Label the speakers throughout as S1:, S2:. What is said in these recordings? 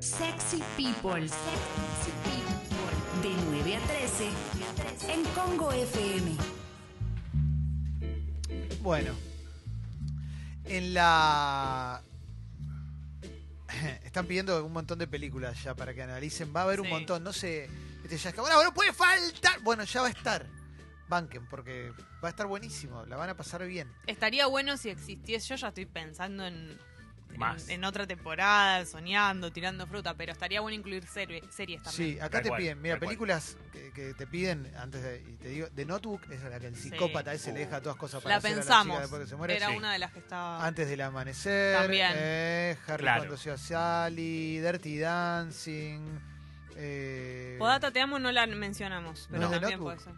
S1: Sexy People. Sexy People. De 9 a 13 en Congo FM.
S2: Bueno, en la... Están pidiendo un montón de películas ya para que analicen. Va a haber un montón, no sé. Este ya es que, bueno, no puede faltar. Bueno, ya va a estar. Banquen, porque va a estar buenísimo. La van a pasar bien.
S3: Estaría bueno si existiese. Yo ya estoy pensando en, en-
S4: Más.
S3: en, otra temporada, soñando, tirando fruta, pero estaría bueno incluir serie- series también.
S2: Sí, acá
S4: Tal
S2: te
S4: cual,
S2: piden, mira, películas que, que te piden antes de, y te digo, The Notebook es la que el
S3: Sí.
S2: psicópata ese le deja todas cosas para
S3: La
S2: hacer a
S3: pensamos.
S2: chica después que se muere.
S3: Era
S4: Sí.
S3: una de las que estaba.
S2: Antes del amanecer,
S3: También.
S2: eh, Harry
S4: Claro.
S2: cuando sea Sally, Dirty Dancing. Eh,
S3: Podata Te Amo no la mencionamos, pero
S2: ¿No
S3: también puede ser.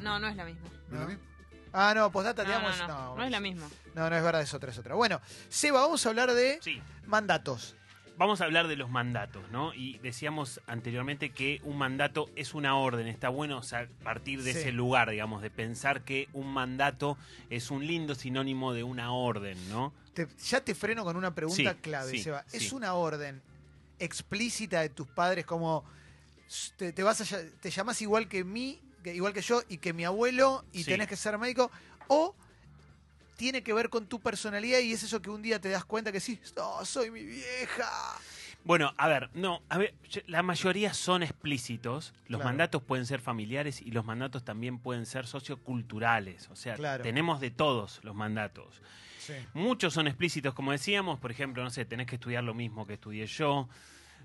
S3: No, no es la misma.
S2: Ah, no, Postdata
S3: No,
S2: amo
S3: no,
S2: es-
S3: no,
S2: no,
S3: no es la misma.
S2: No, no es verdad, es otra, es otra. Bueno, Seba, vamos a hablar de
S4: Sí.
S2: mandatos.
S4: Vamos a hablar de los mandatos, ¿no? Y decíamos anteriormente que un mandato es una orden. Está bueno o sea, partir de
S2: Sí.
S4: ese lugar, digamos, de pensar que un mandato es un lindo sinónimo de una orden, ¿no?
S2: Te- ya te freno con una pregunta
S4: Sí,
S2: clave,
S4: sí,
S2: Seba. ¿Es
S4: sí.
S2: una orden explícita de tus padres como te, te vas a, te llamas igual que mí, que- igual que yo y que mi abuelo y
S4: Sí.
S2: tenés que ser médico? ¿O tiene que ver con tu personalidad y es eso que un día te das cuenta que sí, no, soy mi vieja?
S4: Bueno, a ver, no, a ver, la mayoría son explícitos. Los
S2: Claro.
S4: mandatos pueden ser familiares y los mandatos también pueden ser socioculturales. O sea,
S2: Claro.
S4: tenemos de todos los mandatos.
S2: Sí.
S4: Muchos son explícitos, como decíamos, por ejemplo, no sé, tenés que estudiar lo mismo que estudié yo,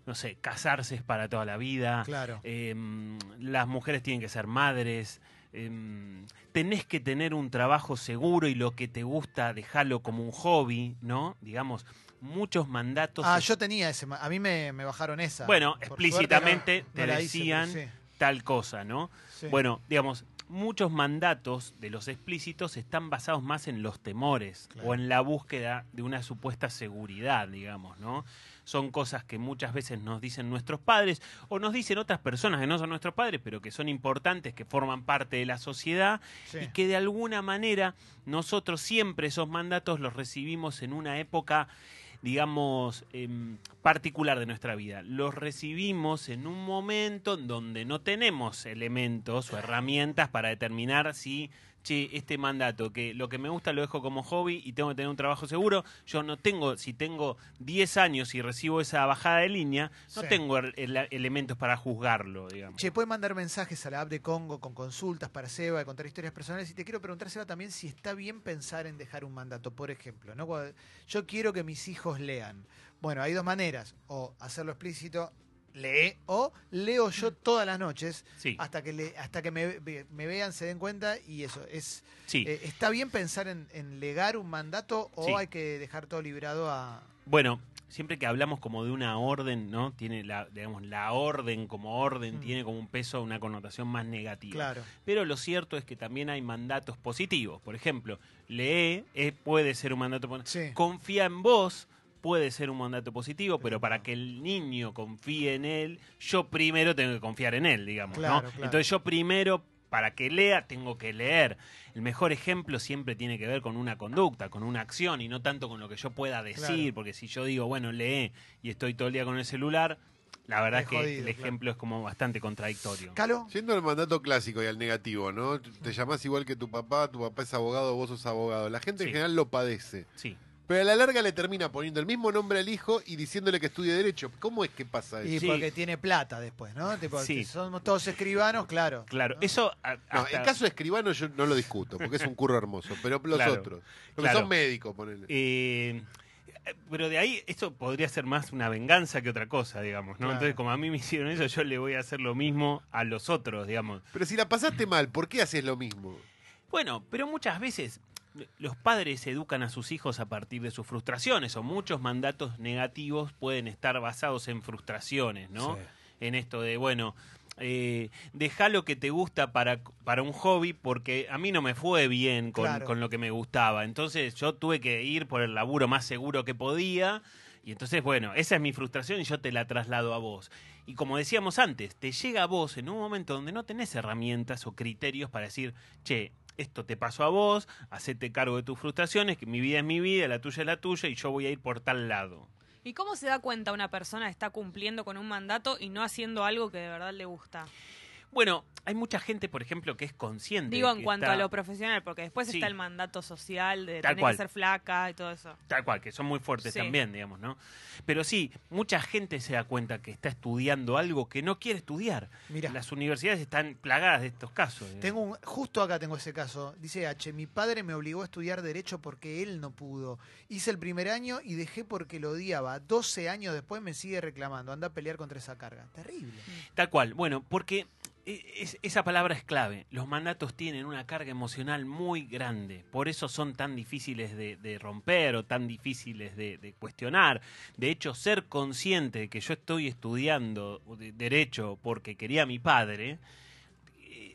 S4: no sé, casarse es para toda la vida,
S2: Claro.
S4: eh, las mujeres tienen que ser madres, eh, tenés que tener un trabajo seguro y lo que te gusta, dejarlo como un hobby, ¿no? Digamos, muchos mandatos.
S2: Ah, yo tenía ese. A mí me, me bajaron esa.
S4: Bueno,
S2: Por
S4: explícitamente
S2: suerte no-
S4: te
S2: no la hice,
S4: decían
S2: sí,
S4: tal cosa, ¿no?
S2: sí.
S4: Bueno, digamos, muchos mandatos de los explícitos están basados más en los temores
S2: Claro.
S4: o en la búsqueda de una supuesta seguridad, digamos, ¿no? Son cosas que muchas veces nos dicen nuestros padres o nos dicen otras personas que no son nuestros padres, pero que son importantes, que forman parte de la sociedad
S2: Sí.
S4: y que de alguna manera nosotros siempre esos mandatos los recibimos en una época digamos, em, particular de nuestra vida. Los recibimos en un momento en donde no tenemos elementos o herramientas para determinar si, che, este mandato, que lo que me gusta lo dejo como hobby y tengo que tener un trabajo seguro, yo no tengo, si tengo 10 años y recibo esa bajada de línea, no
S2: Sí.
S4: tengo el- el- elementos para juzgarlo, digamos.
S2: Che, pueden mandar mensajes a la app de Congo con consultas para Seba, de contar historias personales. Y te quiero preguntar, Seba, también si está bien pensar en dejar un mandato. Por ejemplo, ¿no? Yo quiero que mis hijos lean. Bueno, hay dos maneras. O hacerlo explícito, lee, o leo yo todas las noches
S4: Sí,
S2: hasta que, le, hasta que me, me vean, se den cuenta. Y eso, es
S4: sí.
S2: eh, ¿está bien pensar en, en legar un mandato o
S4: Sí.
S2: hay que dejar todo librado a...
S4: Bueno, siempre que hablamos como de una orden, ¿no? Tiene la, digamos, la orden como orden
S2: Mm.
S4: tiene como un peso, una connotación más negativa.
S2: Claro.
S4: Pero lo cierto es que también hay mandatos positivos. Por ejemplo, lee eh, puede ser un mandato. Confía en vos puede ser un mandato positivo, pero para que el niño confíe en él, yo primero tengo que confiar en él, digamos,
S2: Claro,
S4: ¿no?
S2: claro.
S4: Entonces yo primero para que lea tengo que leer. El mejor ejemplo siempre tiene que ver con una conducta, con una acción y no tanto con lo que yo pueda decir,
S2: Claro.
S4: porque si yo digo, bueno, lee y estoy todo el día con el celular, la verdad
S2: Es
S4: es que
S2: jodido,
S4: el
S2: claro.
S4: ejemplo es como bastante contradictorio.
S2: ¿Calo?
S5: Yendo al mandato clásico y al negativo, ¿no? Te llamás igual que tu papá, tu papá es abogado, vos sos abogado. La gente en general lo padece.
S4: Sí.
S5: Pero a la larga le termina poniendo el mismo nombre al hijo y diciéndole que estudie Derecho. ¿Cómo es que pasa
S2: Y
S5: eso?
S4: Sí.
S2: porque tiene plata después, ¿no? Tipo,
S4: Sí.
S2: que somos todos escribanos, claro.
S4: Claro,
S2: ¿no?
S4: eso a-
S5: No,
S4: hasta-
S5: en caso de escribano yo no lo discuto, porque es un curro hermoso. Pero los
S4: Claro,
S5: otros, los
S4: claro.
S5: que son médicos, ponele.
S4: Eh, pero de ahí, esto podría ser más una venganza que otra cosa, digamos, ¿no?
S2: Claro.
S4: Entonces, como a mí me hicieron eso, yo le voy a hacer lo mismo a los otros, digamos.
S5: Pero si la pasaste mal, ¿por qué haces lo mismo?
S4: Bueno, pero muchas veces los padres educan a sus hijos a partir de sus frustraciones, o muchos mandatos negativos pueden estar basados en frustraciones, ¿no?
S2: Sí.
S4: En esto de, bueno, eh, deja lo que te gusta para, para un hobby porque a mí no me fue bien con,
S2: Claro.
S4: con lo que me gustaba. Entonces yo tuve que ir por el laburo más seguro que podía. Y entonces, bueno, esa es mi frustración y yo te la traslado a vos. Y como decíamos antes, te llega a vos en un momento donde no tenés herramientas o criterios para decir, che, esto te pasó a vos, hacete cargo de tus frustraciones, que mi vida es mi vida, la tuya es la tuya y yo voy a ir por tal lado.
S3: ¿Y cómo se da cuenta una persona está cumpliendo con un mandato y no haciendo algo que de verdad le gusta?
S4: Bueno, hay mucha gente, por ejemplo, que es consciente.
S3: Digo,
S4: que
S3: en cuanto
S4: está-
S3: a lo profesional, porque después
S4: Sí.
S3: está el mandato social de
S4: Tal
S3: tener
S4: cual.
S3: que ser flaca y todo eso.
S4: Tal cual, que son muy fuertes
S3: Sí.
S4: también, digamos, ¿no? Pero sí, mucha gente se da cuenta que está estudiando algo que no quiere estudiar.
S2: Mira.
S4: Las universidades están plagadas de estos casos. ¿eh?
S2: Tengo un, justo acá tengo ese caso. Dice H, mi padre me obligó a estudiar derecho porque él no pudo. Hice el primer año y dejé porque lo odiaba. 12 años después me sigue reclamando. Anda a pelear contra esa carga. Terrible.
S4: Tal cual. Bueno, porque es- esa palabra es clave. Los mandatos tienen una carga emocional muy grande. Por eso son tan difíciles de, romper o tan difíciles de, de cuestionar. De hecho, ser consciente de que yo estoy estudiando de- derecho porque quería a mi padre.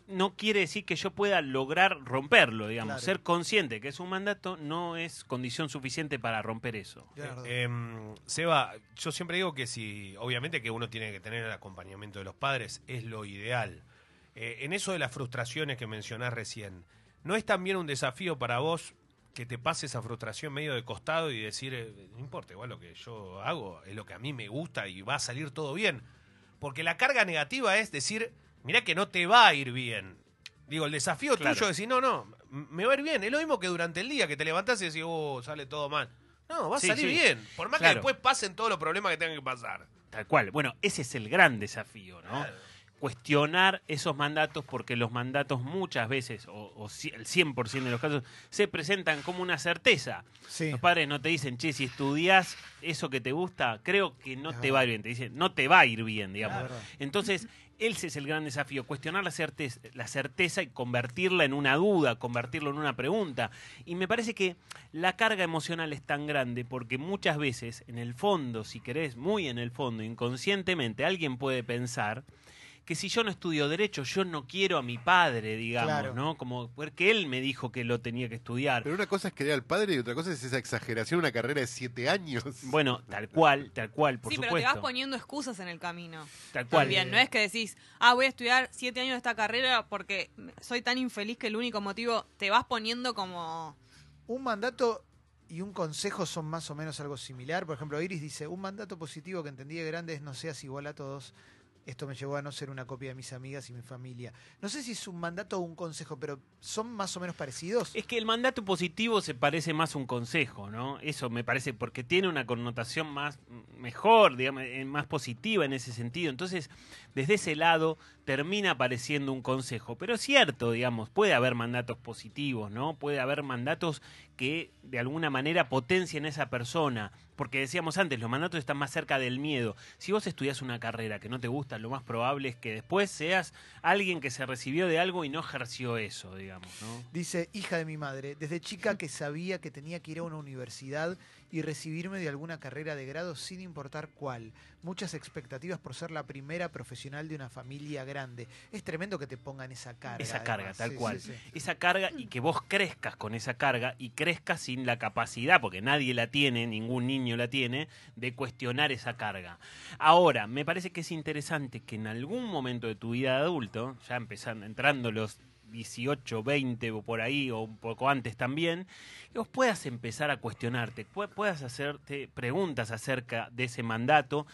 S4: No quiere decir que yo pueda lograr romperlo, digamos.
S2: Claro.
S4: Ser consciente que es un mandato no es condición suficiente para romper eso.
S6: Eh, em, Seba, yo siempre digo que si, obviamente que uno tiene que tener el acompañamiento de los padres, es lo ideal. Eh, en eso de las frustraciones que mencionás recién, ¿no es también un desafío para vos que te pase esa frustración medio de costado y decir, eh, no importa, igual lo que yo hago es lo que a mí me gusta y va a salir todo bien? Porque la carga negativa es decir, mirá que no te va a ir bien. Digo, el desafío
S4: Claro.
S6: tuyo es decir, no, no, me va a ir bien. Es lo mismo que durante el día que te levantás y decís, oh, sale todo mal. No, va a
S4: Sí,
S6: salir
S4: sí.
S6: bien. Por más
S4: Claro.
S6: que después pasen todos los problemas que tengan que pasar.
S4: Tal cual. Bueno, ese es el gran desafío, ¿no?
S6: Claro.
S4: Cuestionar esos mandatos porque los mandatos muchas veces, o, o el 100% de los casos, se presentan como una certeza.
S2: Sí.
S4: Los padres no te dicen, che, si estudias eso que te gusta, creo que no
S2: Es
S4: te
S2: verdad.
S4: va a ir bien. Te dicen, no te va a ir bien, digamos. Entonces, ese es el gran desafío, cuestionar la certeza, la certeza y convertirla en una duda, convertirlo en una pregunta. Y me parece que la carga emocional es tan grande porque muchas veces, en el fondo, si querés, muy en el fondo, inconscientemente, alguien puede pensar que si yo no estudio derecho, yo no quiero a mi padre, digamos,
S2: Claro.
S4: ¿no? Como porque él me dijo que lo tenía que estudiar.
S5: Pero una cosa es querer al padre y otra cosa es esa exageración, una carrera de siete años.
S4: Bueno, tal cual, tal cual, por
S3: sí, pero
S4: supuesto.
S3: te vas poniendo excusas en el camino.
S4: Tal cual.
S3: También, no es que decís, ah, voy a estudiar siete años de esta carrera porque soy tan infeliz que el único motivo te vas poniendo como.
S2: Un mandato y un consejo son más o menos algo similar. Por ejemplo, Iris dice, un mandato positivo que entendí de grande es no seas igual a todos. Esto me llevó a no ser una copia de mis amigas y mi familia. No sé si es un mandato o un consejo, pero ¿son más o menos parecidos?
S4: Es que el mandato positivo se parece más a un consejo, ¿no? Eso me parece porque tiene una connotación más mejor, digamos, eh, más positiva en ese sentido. Entonces, desde ese lado termina apareciendo un consejo. Pero es cierto, digamos, puede haber mandatos positivos, ¿no? Puede haber mandatos que de alguna manera potencien a esa persona. Porque decíamos antes, los mandatos están más cerca del miedo. Si vos estudias una carrera que no te gusta, lo más probable es que después seas alguien que se recibió de algo y no ejerció eso, digamos, ¿no?
S2: Dice, hija de mi madre, desde chica que sabía que tenía que ir a una universidad y recibirme de alguna carrera de grado sin importar cuál. Muchas expectativas por ser la primera profesional de una familia grande. Es tremendo que te pongan esa carga.
S4: esa carga, tal
S2: Sí,
S4: cual.
S2: sí, sí.
S4: Esa carga y que vos crezcas con esa carga y crezcas sin la capacidad, porque nadie la tiene, ningún niño la tiene, de cuestionar esa carga. Ahora, me parece que es interesante que en algún momento de tu vida de adulto, ya empezando, entrando los 18, 20 o por ahí, o un poco antes también, que vos puedas empezar a cuestionarte, pu- puedas hacerte preguntas acerca de ese mandato,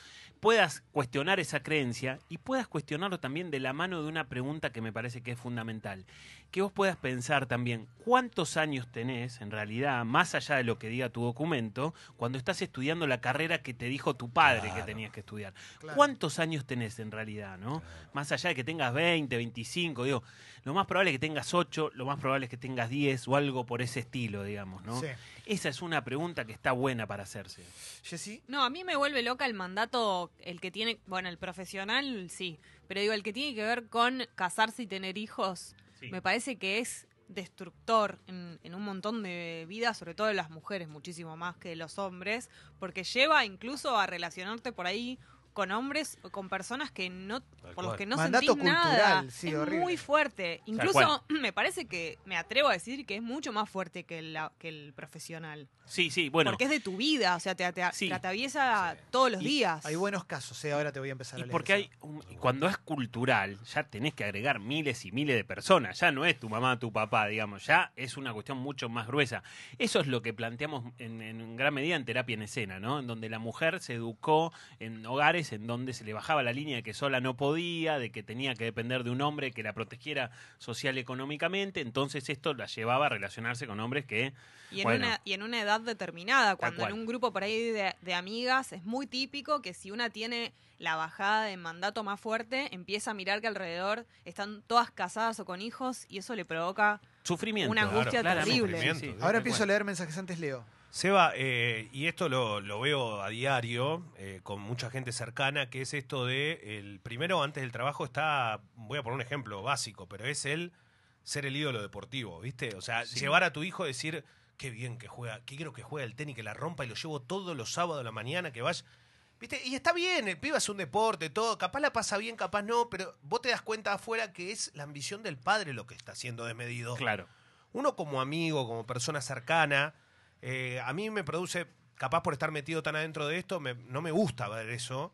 S4: puedas cuestionar esa creencia y puedas cuestionarlo también de la mano de una pregunta que me parece que es fundamental. Que vos puedas pensar también cuántos años tenés, en realidad, más allá de lo que diga tu documento, cuando estás estudiando la carrera que te dijo tu padre que tenías que estudiar.
S2: Claro.
S4: ¿Cuántos años tenés en realidad, no? Más allá de que tengas 20, 25, digo, lo más probable es que tengas 8, lo más probable es que tengas 10 o algo por ese estilo, digamos, ¿no?
S2: Sí.
S4: Esa es una pregunta que está buena para hacerse.
S2: Jessy,
S3: No, a mí me vuelve loca el mandato, el que tiene, bueno, el profesional sí, pero digo, el que tiene que ver con casarse y tener hijos,
S4: Sí.
S3: me parece que es destructor en, en un montón de vidas, sobre todo de las mujeres, muchísimo más que de los hombres, porque lleva incluso a relacionarte por ahí con hombres o con personas que no por los
S6: cual.
S3: que no
S2: Mandato
S3: sentís nada.
S2: cultural, sí,
S3: es
S2: horrible.
S3: muy fuerte. Incluso me parece que me atrevo a decir que es mucho más fuerte que el, que el profesional.
S4: Sí, sí, bueno.
S3: Porque es de tu vida, o sea, te, te,
S4: Sí.
S3: te atraviesa todos los
S4: Y
S3: días.
S2: Hay buenos casos, ¿eh? ahora te voy a empezar a
S4: Y
S2: leer.
S4: porque
S2: eso.
S4: hay, un- cuando es cultural, ya tenés que agregar miles y miles de personas. Ya no es tu mamá, tu papá, digamos. Ya es una cuestión mucho más gruesa. Eso es lo que planteamos en, en gran medida en terapia en escena, ¿no? En donde la mujer se educó en hogares en donde se le bajaba la línea de que sola no podía, de que tenía que depender de un hombre que la protegiera social y económicamente. Entonces esto la llevaba a relacionarse con hombres que
S3: Y en,
S4: Bueno.
S3: una, y en una edad determinada, cuando en un grupo por ahí de, de amigas es muy típico que si una tiene la bajada de mandato más fuerte, empieza a mirar que alrededor están todas casadas o con hijos y eso le provoca
S4: sufrimiento.
S3: Una angustia terrible.
S4: sí, sí.
S2: Ahora empiezo a leer mensajes antes, Leo.
S6: Seba, eh, y esto lo, lo veo a diario eh, con mucha gente cercana, que es esto de, el primero antes del trabajo está, voy a poner un ejemplo básico, pero es el ser el ídolo deportivo, ¿viste? O sea, llevar a tu hijo a decir, qué bien que juega, qué quiero que juegue el tenis, que la rompa y lo llevo todos los sábados a la mañana, que vaya... ¿Viste? Y está bien, el pibe hace un deporte, todo, capaz la pasa bien, capaz no, pero vos te das cuenta afuera que es la ambición del padre lo que está haciendo desmedido
S4: Claro.
S6: uno como amigo, como persona cercana, eh, a mí me produce, capaz por estar metido tan adentro de esto, me- no me gusta ver eso.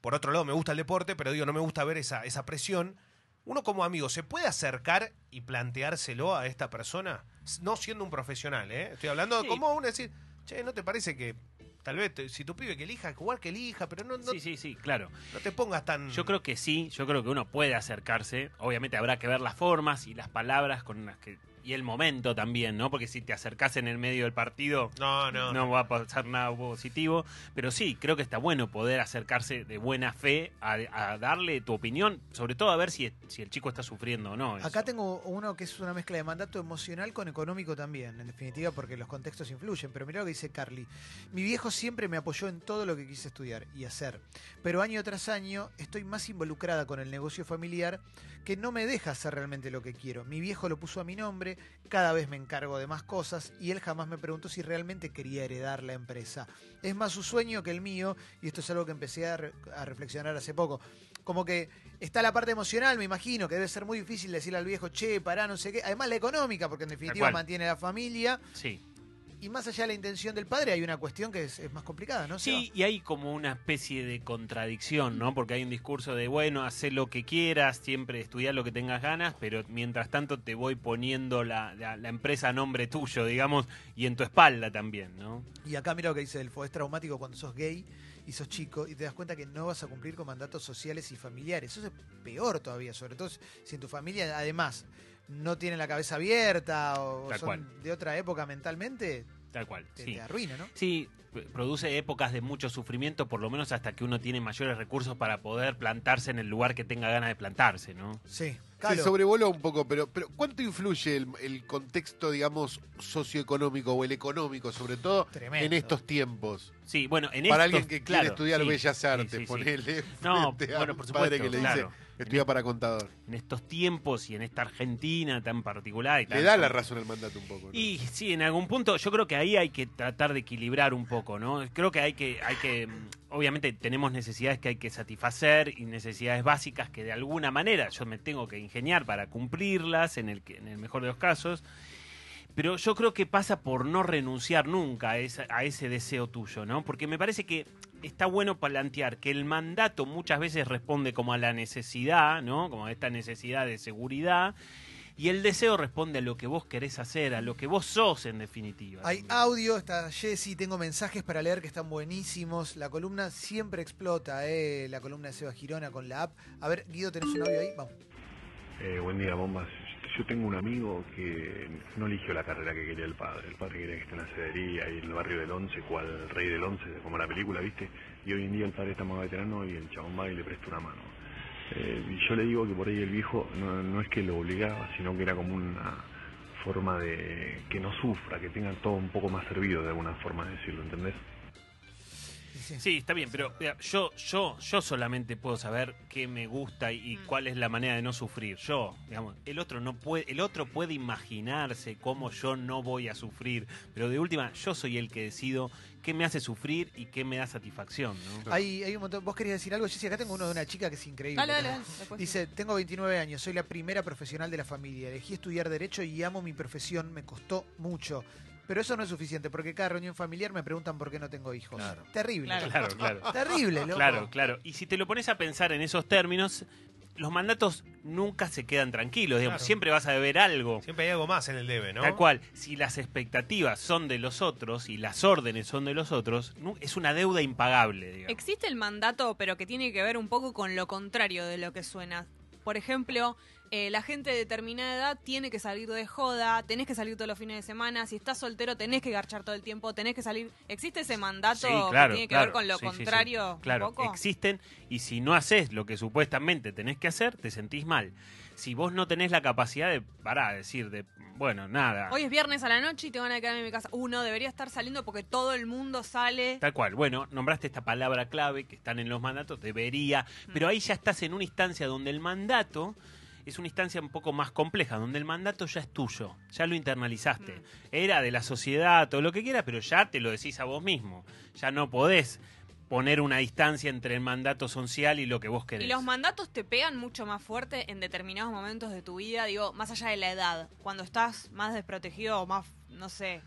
S6: Por otro lado, me gusta el deporte, pero digo, no me gusta ver esa, esa presión. Uno como amigo, ¿se puede acercar y planteárselo a esta persona? No siendo un profesional, ¿eh? Estoy hablando
S4: Sí.
S6: como uno decir, che, ¿no te parece que tal vez si tu pibe que elija, jugar que elija, pero no, no,
S4: Sí, sí, sí, claro.
S6: no te pongas tan...
S4: Yo creo que sí, yo creo que uno puede acercarse. Obviamente habrá que ver las formas y las palabras con las que y el momento también, ¿no? Porque si te acercás en el medio del partido
S6: No, no.
S4: no va a pasar nada positivo, pero sí, creo que está bueno poder acercarse de buena fe a, a darle tu opinión, sobre todo a ver si, si el chico está sufriendo o no. eso.
S2: Acá tengo uno que es una mezcla de mandato emocional con económico también, en definitiva, porque los contextos influyen. Pero mirá lo que dice Carly. Mi viejo siempre me apoyó en todo lo que quise estudiar y hacer. Pero año tras año estoy más involucrada con el negocio familiar que no me deja hacer realmente lo que quiero. Mi viejo lo puso a mi nombre, cada vez me encargo de más cosas y él jamás me preguntó si realmente quería heredar la empresa. Es más su sueño que el mío y esto es algo que empecé a, re- a reflexionar hace poco. Como que está la parte emocional, me imagino, que debe ser muy difícil decirle al viejo, che, pará, no sé qué. Además la económica, porque en definitiva mantiene la familia.
S4: Sí.
S2: Y más allá de la intención del padre, hay una cuestión que es, es más complicada, ¿no? Seba?
S4: Sí, y hay como una especie de contradicción, ¿no? Porque hay un discurso de, bueno, haz lo que quieras, siempre estudiar lo que tengas ganas, pero mientras tanto te voy poniendo la, la- la empresa a nombre tuyo, digamos, y en tu espalda también, ¿no?
S2: Y acá mira lo que dice Elfo, es traumático cuando sos gay y sos chico y te das cuenta que no vas a cumplir con mandatos sociales y familiares. Eso es peor todavía, sobre todo si en tu familia además no tienen la cabeza abierta o
S4: Tal
S2: son
S4: cual.
S2: de otra época mentalmente,
S4: Tal cual.
S2: te,
S4: sí.
S2: te arruina, ¿no?
S4: Sí, produce épocas de mucho sufrimiento, por lo menos hasta que uno tiene mayores recursos para poder plantarse en el lugar que tenga ganas de plantarse, ¿no?
S2: Sí.
S5: Se sobrevoló un poco, pero, pero ¿cuánto influye el, el contexto, digamos, socioeconómico o el económico, sobre todo
S2: Tremendo.
S5: en estos tiempos?
S4: Sí, bueno, en
S5: Para
S4: estos-
S5: alguien que
S4: claro,
S5: quiere estudiar
S4: sí,
S5: Bellas Artes,
S4: sí, sí.
S5: ponele
S4: No, bueno, por
S5: padre
S4: supuesto,
S5: que le
S4: claro.
S5: dice, estudia para contador.
S4: En estos tiempos y en esta Argentina tan particular. y
S5: Le da la razón al mandato un poco. ¿no?
S4: Y sí, en algún punto yo creo que ahí hay que tratar de equilibrar un poco, ¿no? Creo que hay que, hay que, obviamente tenemos necesidades que hay que satisfacer y necesidades básicas que de alguna manera yo me tengo que ingeniar para cumplirlas en el, en el mejor de los casos. Pero yo creo que pasa por no renunciar nunca a, esa- a ese deseo tuyo, ¿no? Porque me parece que está bueno plantear que el mandato muchas veces responde como a la necesidad, ¿no? Como a esta necesidad de seguridad. Y el deseo responde a lo que vos querés hacer, a lo que vos sos en definitiva.
S2: Hay audio, está Jessy, tengo mensajes para leer que están buenísimos. La columna siempre explota, ¿eh? La columna de Seba Girona con la app. A ver, Guido, ¿tenés un audio ahí? Vamos.
S7: Eh, buen día, bombas. Yo tengo un amigo que no eligió la carrera que quería el padre. El padre quería que esté en la cedería y en el barrio del Once, cual rey del Once, como la película, ¿viste? Y hoy en día el padre está más veterano y el chabón va y le presta una mano. Eh, y yo le digo que por ahí el viejo no, no es que lo obligaba, sino que era como una forma de que no sufra, que tenga todo un poco más servido de alguna forma de decirlo, ¿entendés?
S2: Sí.
S4: Está bien, pero mira, yo, yo, yo solamente puedo saber qué me gusta y, y
S3: Mm.
S4: cuál es la manera de no sufrir. Yo, digamos, el otro no puede, el otro puede imaginarse cómo yo no voy a sufrir, pero de última, yo soy el que decido qué me hace sufrir y qué me da satisfacción, ¿no?
S2: Hay, hay un montón. ¿Vos querías decir algo? Jessy, acá tengo uno de una chica que es increíble.
S3: Dale, dale.
S2: Dice, tengo 29 años, soy la primera profesional de la familia. Elegí estudiar Derecho y amo mi profesión, me costó mucho. Pero eso no es suficiente, porque cada reunión familiar me preguntan por qué no tengo hijos.
S6: Claro.
S2: Terrible.
S3: Claro.
S4: Claro, claro.
S2: Terrible, loco.
S4: Claro, claro. Y si te lo pones a pensar en esos términos, los mandatos nunca se quedan tranquilos, digamos,
S6: Claro.
S4: siempre vas a deber algo.
S6: Siempre hay algo más en el debe, ¿no?
S4: Tal cual, si las expectativas son de los otros y las órdenes son de los otros, es una deuda impagable, digamos.
S3: Existe el mandato, pero que tiene que ver un poco con lo contrario de lo que suena. Por ejemplo, eh, la gente de determinada edad tiene que salir de joda, tenés que salir todos los fines de semana, si estás soltero tenés que garchar todo el tiempo, tenés que salir... ¿Existe ese mandato
S4: Sí, claro,
S3: que tiene que
S4: claro.
S3: ver con lo
S4: Sí, sí, sí.
S3: contrario?
S4: Claro,
S3: poco?
S4: existen y si no haces lo que supuestamente tenés que hacer, te sentís mal. Si vos no tenés la capacidad de parar, decir, de, bueno, nada.
S3: Hoy es viernes a la noche y te van a quedar en mi casa. Uno debería estar saliendo porque todo el mundo sale.
S4: Tal cual. Bueno, nombraste esta palabra clave que están en los mandatos, debería,
S3: Mm.
S4: pero ahí ya estás en una instancia donde el mandato es una instancia un poco más compleja, donde el mandato ya es tuyo, ya lo internalizaste.
S3: Mm.
S4: Era de la sociedad, todo lo que quieras, pero ya te lo decís a vos mismo. Ya no podés poner una distancia entre el mandato social y lo que vos querés.
S3: Y los mandatos te pegan mucho más fuerte en determinados momentos de tu vida, digo, más allá de la edad, cuando estás más desprotegido o más, no sé,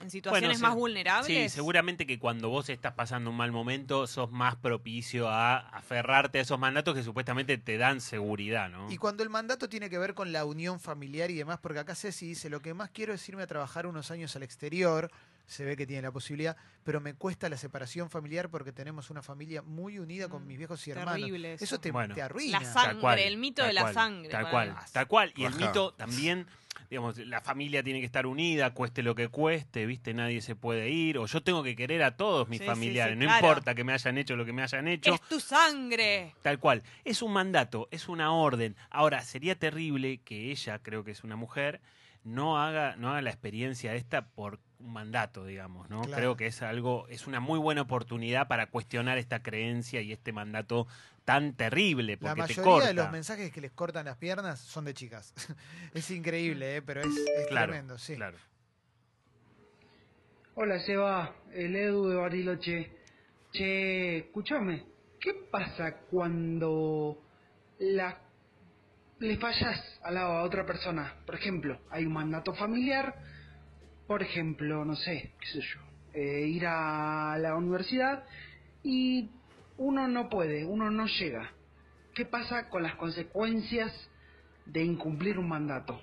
S3: en situaciones
S4: se-
S3: más vulnerables.
S4: Sí, seguramente que cuando vos estás pasando un mal momento, sos más propicio a aferrarte a esos mandatos que supuestamente te dan seguridad, ¿no?
S2: Y cuando el mandato tiene que ver con la unión familiar y demás, porque acá Ceci dice, lo que más quiero es irme a trabajar unos años al exterior, se ve que tiene la posibilidad, pero me cuesta la separación familiar porque tenemos una familia muy unida con
S3: Mm,
S2: mis viejos y hermanos.
S3: terrible eso.
S2: Eso te,
S4: Bueno.
S2: te arruina.
S3: La sangre,
S4: Tal cual,
S3: el mito de la
S4: cual,
S3: sangre.
S4: Tal cual, tal cual. Y el
S5: Ajá.
S4: mito también, digamos, la familia tiene que estar unida, cueste lo que cueste, ¿viste? Nadie se puede ir. O yo tengo que querer a todos mis
S3: Sí, sí,
S4: familiares,
S3: sí,
S4: no
S3: claro.
S4: importa que me hayan hecho lo que me hayan hecho.
S3: Es tu sangre.
S4: Tal cual. Es un mandato, es una orden. Ahora, sería terrible que ella, creo que es una mujer, no haga, no haga la experiencia esta por un mandato, digamos, ¿no?
S2: Claro.
S4: Creo que es algo, es una muy buena oportunidad para cuestionar esta creencia y este mandato tan terrible,
S2: La
S4: porque te
S2: mayoría
S4: corta.
S2: de los mensajes que les cortan las piernas son de chicas. es increíble, ¿eh? pero es, es
S4: Claro,
S2: tremendo, sí.
S4: claro.
S8: Hola Seba, el Edu de Bariloche. Che, escúchame, ¿qué pasa cuando la, le fallas al lado a otra persona? Por ejemplo, hay un mandato familiar, por ejemplo, no sé, qué sé yo, eh, ir a la universidad y uno no puede, uno no llega. ¿Qué pasa con las consecuencias de incumplir un mandato?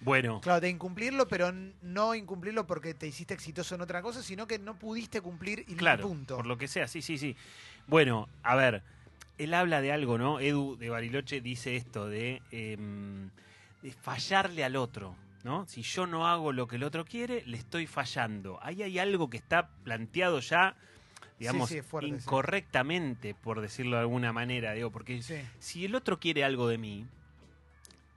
S4: Bueno,
S2: Claro, de incumplirlo, pero no incumplirlo porque te hiciste exitoso en otra cosa, sino que no pudiste cumplir y
S4: claro,
S2: punto.
S4: por lo que sea, sí, sí, sí. Bueno, a ver, él habla de algo, ¿no? Edu de Bariloche dice esto de, em, de fallarle al otro, ¿no? Si yo no hago lo que el otro quiere, le estoy fallando. Ahí hay algo que está planteado ya, digamos,
S2: sí, es fuerte, sí.
S4: incorrectamente, por decirlo de alguna manera, digo, porque si el otro quiere algo de mí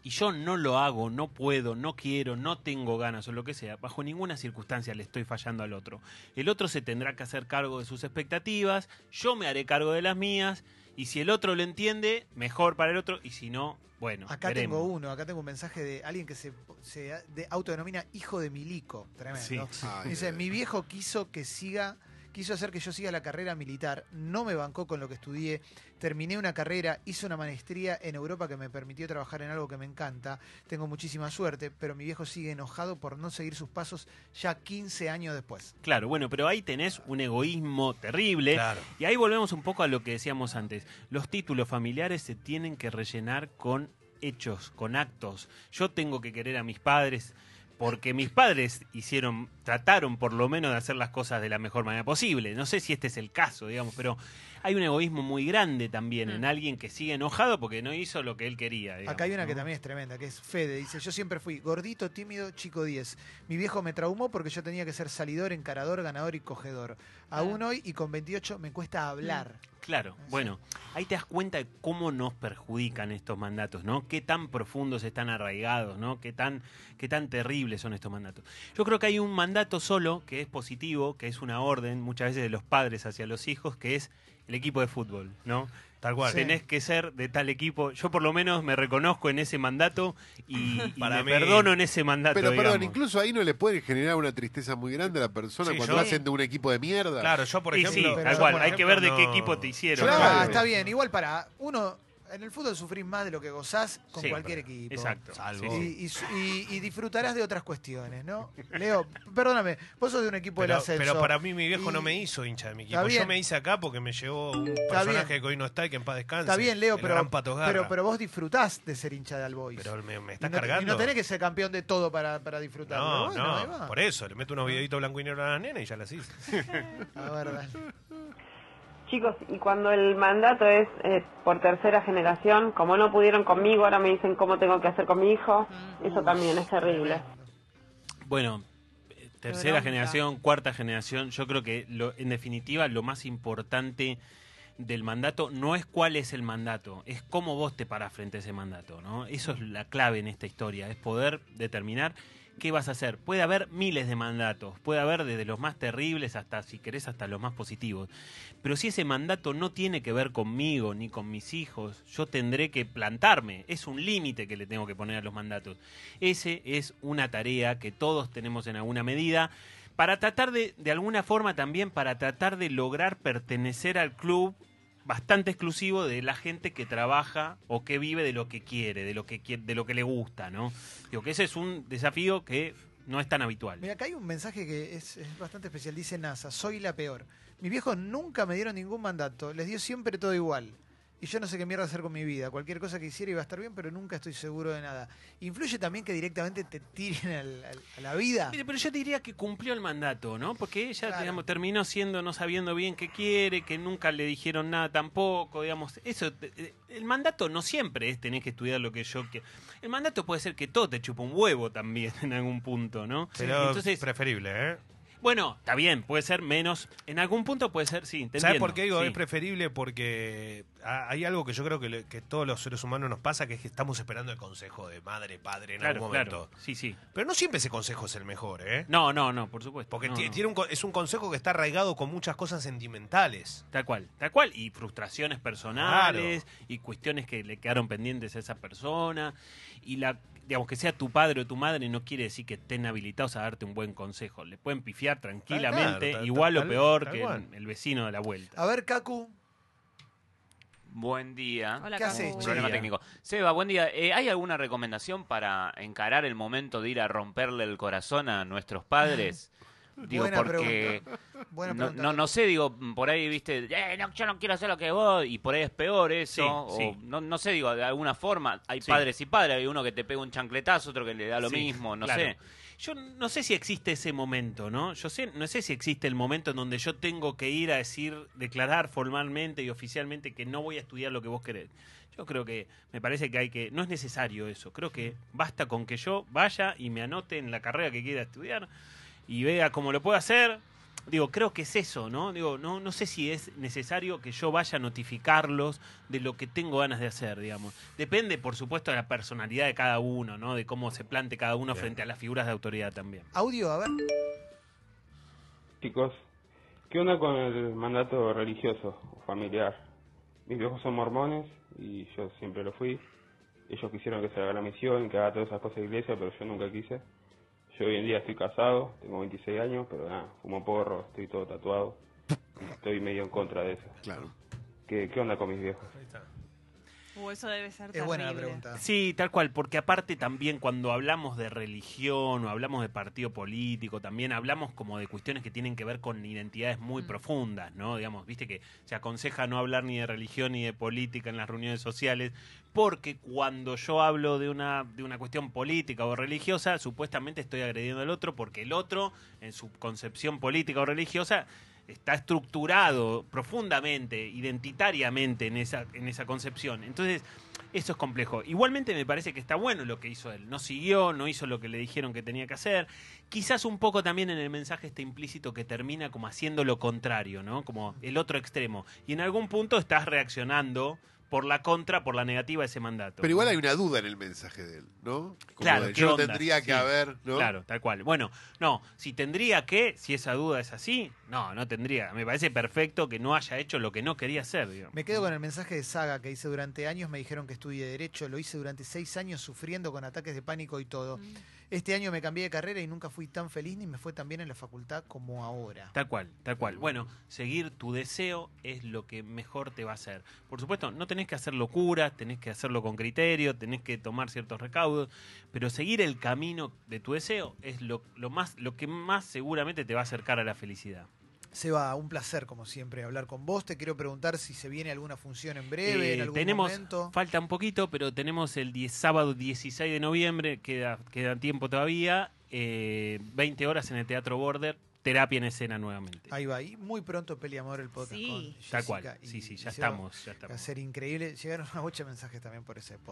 S4: y yo no lo hago, no puedo, no quiero, no tengo ganas o lo que sea, bajo ninguna circunstancia le estoy fallando al otro. El otro se tendrá que hacer cargo de sus expectativas, yo me haré cargo de las mías y si el otro lo entiende, mejor para el otro y si no, bueno,
S2: Acá
S4: veremos.
S2: tengo uno, acá tengo un mensaje de alguien que se, se de- autodenomina hijo de Milico. Tremendo.
S4: Sí.
S5: Ay,
S2: Dice,
S5: ay,
S2: mi viejo quiso que siga, quiso hacer que yo siga la carrera militar, no me bancó con lo que estudié, terminé una carrera, hice una maestría en Europa que me permitió trabajar en algo que me encanta, tengo muchísima suerte, pero mi viejo sigue enojado por no seguir sus pasos ya 15 años después.
S4: Claro, bueno, pero ahí tenés un egoísmo terrible.
S6: Claro.
S4: Y ahí volvemos un poco a lo que decíamos antes. Los títulos familiares se tienen que rellenar con hechos, con actos. Yo tengo que querer a mis padres porque mis padres hicieron, trataron por lo menos de hacer las cosas de la mejor manera posible. No sé si este es el caso, digamos, pero hay un egoísmo muy grande también
S3: Mm.
S4: en alguien que sigue enojado porque no hizo lo que él quería. digamos,
S2: Acá hay una que también es tremenda, que es Fede. Dice, yo siempre fui gordito, tímido, chico 10. Mi viejo me traumó porque yo tenía que ser salidor, encarador, ganador y cogedor. Aún hoy y con 28 me cuesta hablar.
S4: Claro, bueno, ahí te das cuenta de cómo nos perjudican estos mandatos, ¿no? Qué tan profundos están arraigados, ¿no? Qué tan, qué tan terribles son estos mandatos. Yo creo que hay un mandato solo que es positivo, que es una orden muchas veces de los padres hacia los hijos, que es el equipo de fútbol, ¿no?
S6: Tal cual.
S2: Sí.
S4: Tenés que ser de tal equipo. Yo por lo menos me reconozco en ese mandato y, y
S6: Para
S4: me
S6: mí-
S4: perdono en ese mandato.
S5: Pero perdón, incluso ahí no le puede generar una tristeza muy grande a la persona
S6: Sí,
S5: cuando
S6: yo-
S5: hacen de un equipo de mierda.
S6: Claro, yo por
S4: Y
S6: ejemplo.
S4: sí, tal cual. Hay que ver de qué equipo te hicieron.
S5: Claro.
S2: Ah, está bien. Igual para uno, en el fútbol sufrís más de lo que gozás con cualquier equipo.
S4: Exacto.
S6: Salvo.
S2: Y, disfrutarás de otras cuestiones, ¿no? Leo, perdóname, vos sos de un equipo del
S6: Pero,
S2: ascenso.
S6: pero para mí mi viejo
S2: Y-
S6: no me hizo hincha de mi
S2: Está
S6: equipo.
S2: bien.
S6: Yo me hice acá porque me llevó un
S2: Está
S6: personaje
S2: bien.
S6: que hoy no está y que en paz descanse.
S2: Está bien, Leo, pero, pero, pero vos disfrutás de ser hincha de Albois.
S6: Pero me, me
S2: y,
S6: estás
S2: no, y
S6: cargando.
S2: no tenés que ser campeón de todo para, para disfrutar.
S6: No,
S2: bueno,
S6: no, por eso, le meto unos videitos blanco y negro a la nena y ya las hice.
S2: A ver, dale.
S9: Chicos, y cuando el mandato es eh, por tercera generación, como no pudieron conmigo, ahora me dicen cómo tengo que hacer con mi hijo, eso también es terrible.
S4: Bueno, tercera generación, cuarta generación, yo creo que lo, en definitiva lo más importante del mandato no es cuál es el mandato, es cómo vos te parás frente a ese mandato, ¿no? Eso es la clave en esta historia, es poder determinar qué vas a hacer. Puede haber miles de mandatos, puede haber desde los más terribles hasta, si querés, hasta los más positivos. Pero si ese mandato no tiene que ver conmigo ni con mis hijos, yo tendré que plantarme. Es un límite que le tengo que poner a los mandatos. Ese es una tarea que todos tenemos en alguna medida para tratar de, de alguna forma también, para tratar de lograr pertenecer al club bastante exclusivo de la gente que trabaja o que vive de lo que quiere, de lo que quiere, de lo que le gusta, ¿no? Digo que ese es un desafío que no es tan habitual.
S2: Mira, acá hay un mensaje que es, es bastante especial. Dice NASA, soy la peor. Mis viejos nunca me dieron ningún mandato. Les dio siempre todo igual. Y yo no sé qué mierda hacer con mi vida. Cualquier cosa que hiciera iba a estar bien, pero nunca estoy seguro de nada. ¿Influye también que directamente te tiren al- al- a la vida?
S4: Mire, pero yo diría que cumplió el mandato, ¿no? Porque ella,
S2: Claro.
S4: digamos, terminó siendo no sabiendo bien qué quiere, que nunca le dijeron nada tampoco, digamos. Eso, eh, el mandato no siempre es tenés que estudiar lo que yo quiero. El mandato puede ser que todo te chupa un huevo también en algún punto, ¿no?
S6: Pero
S4: Entonces,
S6: preferible, ¿eh?
S4: bueno, está bien, puede ser menos. En algún punto puede ser, sí. Te
S6: ¿Sabes por qué digo?
S4: sí.
S6: Es preferible porque hay algo que yo creo que, le- que todos los seres humanos nos pasa, que es que estamos esperando el consejo de madre, padre en
S4: Claro,
S6: algún momento.
S4: claro. Sí, sí.
S6: Pero no siempre ese consejo es el mejor, ¿eh?
S4: No, no, no, por supuesto.
S6: Porque
S4: No,
S6: ti-
S4: no.
S6: tiene un, es un consejo que está arraigado con muchas cosas sentimentales.
S4: Tal cual, tal cual. Y frustraciones personales y cuestiones que le quedaron pendientes a esa persona. Y la, digamos, que sea tu padre o tu madre no quiere decir que estén habilitados a darte un buen consejo. Le pueden pifiar tranquilamente,
S6: tal-
S4: igual o peor que
S6: cual.
S4: el vecino de la vuelta.
S2: A ver, Kaku,
S10: Buen día.
S3: Hola,
S2: ¿Qué haces?
S10: Problema
S4: día.
S10: técnico. Seba, buen día. Eh, ¿Hay alguna recomendación para encarar el momento de ir a romperle el corazón a nuestros padres? Digo,
S2: Buena
S10: porque
S2: buena
S10: no,
S2: pregunta.
S10: no, no sé, digo, por ahí, viste, "Eh, no, yo no quiero hacer lo que vos, y por ahí es peor eso,
S4: Sí,
S10: o
S4: sí.
S10: no, no sé, digo, de alguna forma, hay
S4: Sí.
S10: padres y padres, hay uno que te pega un chancletazo, otro que le da lo
S4: Sí,
S10: mismo, no
S4: claro.
S10: sé.
S4: Yo no sé si existe ese momento, ¿no? Yo sé, no sé si existe el momento en donde yo tengo que ir a decir, declarar formalmente y oficialmente que no voy a estudiar lo que vos querés. Yo creo que me parece que hay que no es necesario eso. Creo que basta con que yo vaya y me anote en la carrera que quiera estudiar y vea cómo lo puedo hacer. Digo, creo que es eso, ¿no? Digo, no, no sé si es necesario que yo vaya a notificarlos de lo que tengo ganas de hacer, digamos. Depende, por supuesto, de la personalidad de cada uno, ¿no? De cómo se plante cada uno
S6: Bien.
S4: frente a las figuras de autoridad también.
S2: Audio, a ver.
S11: Chicos, ¿qué onda con el mandato religioso o familiar? Mis viejos son mormones y yo siempre lo fui. Ellos quisieron que se haga la misión, que haga todas esas cosas de iglesia, pero yo nunca quise. Yo hoy en día estoy casado, tengo 26 años, pero nada, fumo porro, estoy todo tatuado. Estoy medio en contra de eso.
S5: Claro.
S11: ¿Qué, qué onda con mis viejos?
S6: Ahí está.
S3: Uh, eso debe ser
S2: Es buena la pregunta.
S4: Sí, tal cual, porque aparte también cuando hablamos de religión o hablamos de partido político, también hablamos como de cuestiones que tienen que ver con identidades muy
S3: Mm.
S4: profundas, ¿no? Digamos, viste que se aconseja no hablar ni de religión ni de política en las reuniones sociales, porque cuando yo hablo de una, de una cuestión política o religiosa, supuestamente estoy agrediendo al otro, porque el otro, en su concepción política o religiosa, está estructurado profundamente, identitariamente en esa, en esa concepción. Entonces, eso es complejo. Igualmente me parece que está bueno lo que hizo él. No siguió, no hizo lo que le dijeron que tenía que hacer. Quizás un poco también en el mensaje está implícito que termina como haciendo lo contrario, ¿no? Como el otro extremo. Y en algún punto estás reaccionando por la contra, por la negativa de ese mandato.
S5: Pero igual hay una duda en el mensaje de él, ¿no? Como
S4: Claro,
S5: de,
S4: ¿qué
S5: yo
S4: onda?
S5: tendría que
S4: Sí,
S5: haber, ¿no?
S4: Claro, tal cual. Bueno, no, si tendría que, si esa duda es así, no, no tendría. Me parece perfecto que no haya hecho lo que no quería hacer, digamos.
S2: Me quedo con el mensaje de Saga que hice durante años. Me dijeron que estudie Derecho. Lo hice durante seis años sufriendo con ataques de pánico y todo. Este año me cambié de carrera y nunca fui tan feliz ni me fue tan bien en la facultad como ahora.
S4: Tal cual, tal cual. Bueno, seguir tu deseo es lo que mejor te va a hacer. Por supuesto, no tenés que hacer locuras, tenés que hacerlo con criterio, tenés que tomar ciertos recaudos, pero seguir el camino de tu deseo es lo, lo más, lo que más seguramente te va a acercar a la felicidad.
S2: Seba, un placer como siempre hablar con vos. Te quiero preguntar si se viene alguna función en breve, en
S4: Eh,
S2: algún
S4: tenemos,
S2: momento.
S4: falta un poquito, pero tenemos el 10 sábado 16 de noviembre, queda, queda tiempo todavía, eh, 20 horas en el Teatro Border, terapia en escena nuevamente.
S2: Ahí va, y muy pronto Peliamor el podcast
S3: Sí.
S2: con
S4: Tal
S2: Jessica
S4: cual,
S2: y-
S4: sí, sí, ya
S2: Seba.
S4: estamos, ya
S2: Va a
S4: estamos.
S2: ser increíble. Llegaron bocha de mensajes también por ese podcast.